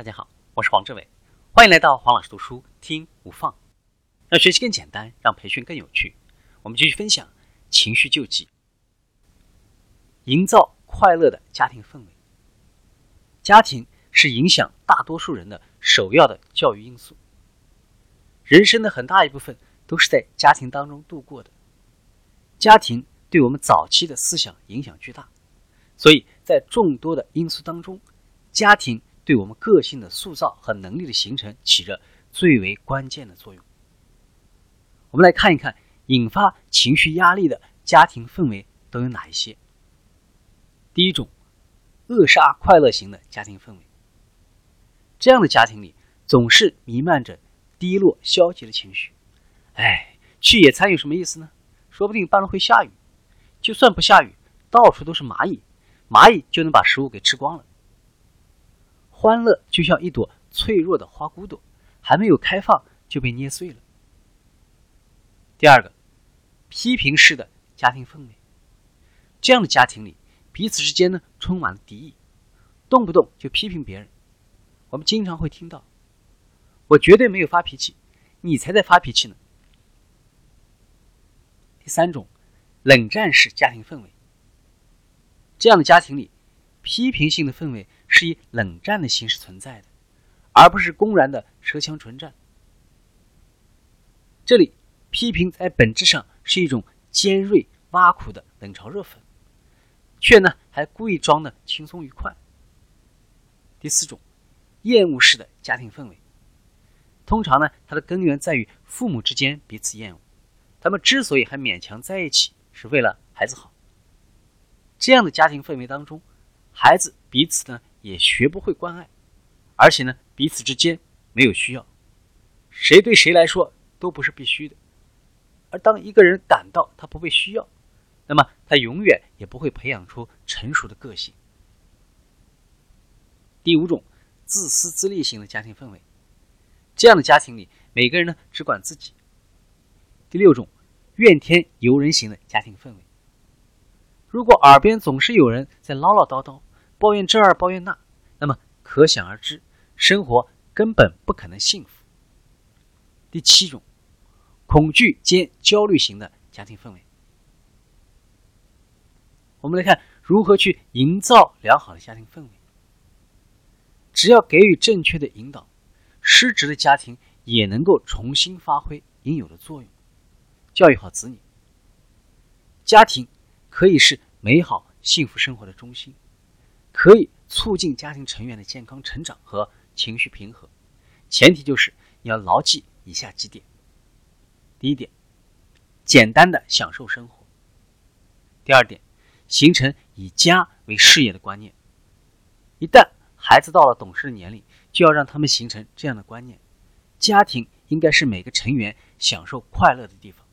大家好，我是黄志伟，欢迎来到黄老师读书听无放，让学习更简单，让培训更有趣。我们继续分享情绪救济，营造快乐的家庭氛围。家庭是影响大多数人的首要的教育因素，人生的很大一部分都是在家庭当中度过的。家庭对我们早期的思想影响巨大，所以在众多的因素当中，家庭。对我们个性的塑造和能力的形成起着最为关键的作用。我们来看一看引发情绪压力的家庭氛围都有哪一些。第一种，扼杀快乐型的家庭氛围。这样的家庭里总是弥漫着低落、消极的情绪。哎，去野餐有什么意思呢？说不定半路会下雨。就算不下雨，到处都是蚂蚁，蚂蚁就能把食物给吃光了。欢乐就像一朵脆弱的花骨朵，还没有开放就被捏碎了。第二个，批评式的家庭氛围，这样的家庭里，彼此之间呢充满了敌意，动不动就批评别人。我们经常会听到：“我绝对没有发脾气，你才在发脾气呢。”第三种，冷战式家庭氛围，这样的家庭里，批评性的氛围。是以冷战的形式存在的，而不是公然的舌枪唇战。这里批评在本质上是一种尖锐挖苦的冷嘲热讽，却呢还故意装的轻松愉快。第四种，厌恶式的家庭氛围，通常呢它的根源在于父母之间彼此厌恶，他们之所以还勉强在一起，是为了孩子好。这样的家庭氛围当中，孩子彼此呢。也学不会关爱，而且呢，彼此之间没有需要，谁对谁来说都不是必须的。而当一个人感到他不被需要，那么他永远也不会培养出成熟的个性。第五种，自私自利型的家庭氛围，这样的家庭里，每个人呢只管自己。第六种，怨天尤人型的家庭氛围，如果耳边总是有人在唠唠叨叨。抱怨这儿，抱怨那，那么可想而知，生活根本不可能幸福。第七种，恐惧兼焦虑型的家庭氛围。我们来看如何去营造良好的家庭氛围。只要给予正确的引导，失职的家庭也能够重新发挥应有的作用，教育好子女。家庭可以是美好幸福生活的中心。可以促进家庭成员的健康成长和情绪平和，前提就是你要牢记以下几点：第一点，简单的享受生活；第二点，形成以家为事业的观念。一旦孩子到了懂事的年龄，就要让他们形成这样的观念：家庭应该是每个成员享受快乐的地方，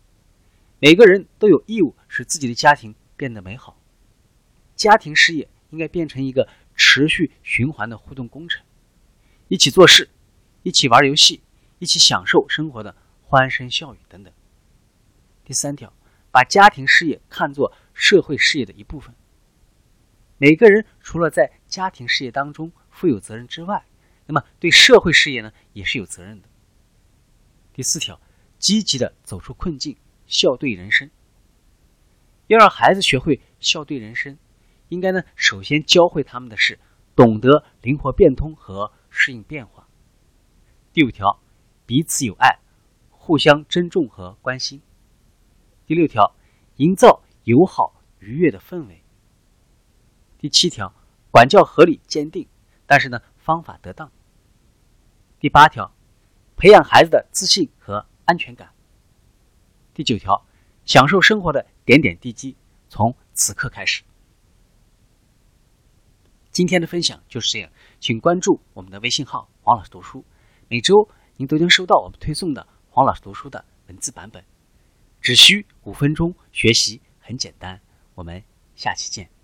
每个人都有义务使自己的家庭变得美好，家庭事业。应该变成一个持续循环的互动工程，一起做事，一起玩游戏，一起享受生活的欢声笑语等等。第三条，把家庭事业看作社会事业的一部分。每个人除了在家庭事业当中负有责任之外，那么对社会事业呢也是有责任的。第四条，积极的走出困境，笑对人生。要让孩子学会笑对人生。应该呢，首先教会他们的是懂得灵活变通和适应变化。第五条，彼此有爱，互相尊重和关心。第六条，营造友好愉悦的氛围。第七条，管教合理坚定，但是呢方法得当。第八条，培养孩子的自信和安全感。第九条，享受生活的点点滴滴，从此刻开始。今天的分享就是这样，请关注我们的微信号“黄老师读书”，每周您都将收到我们推送的黄老师读书的文字版本，只需五分钟，学习很简单。我们下期见。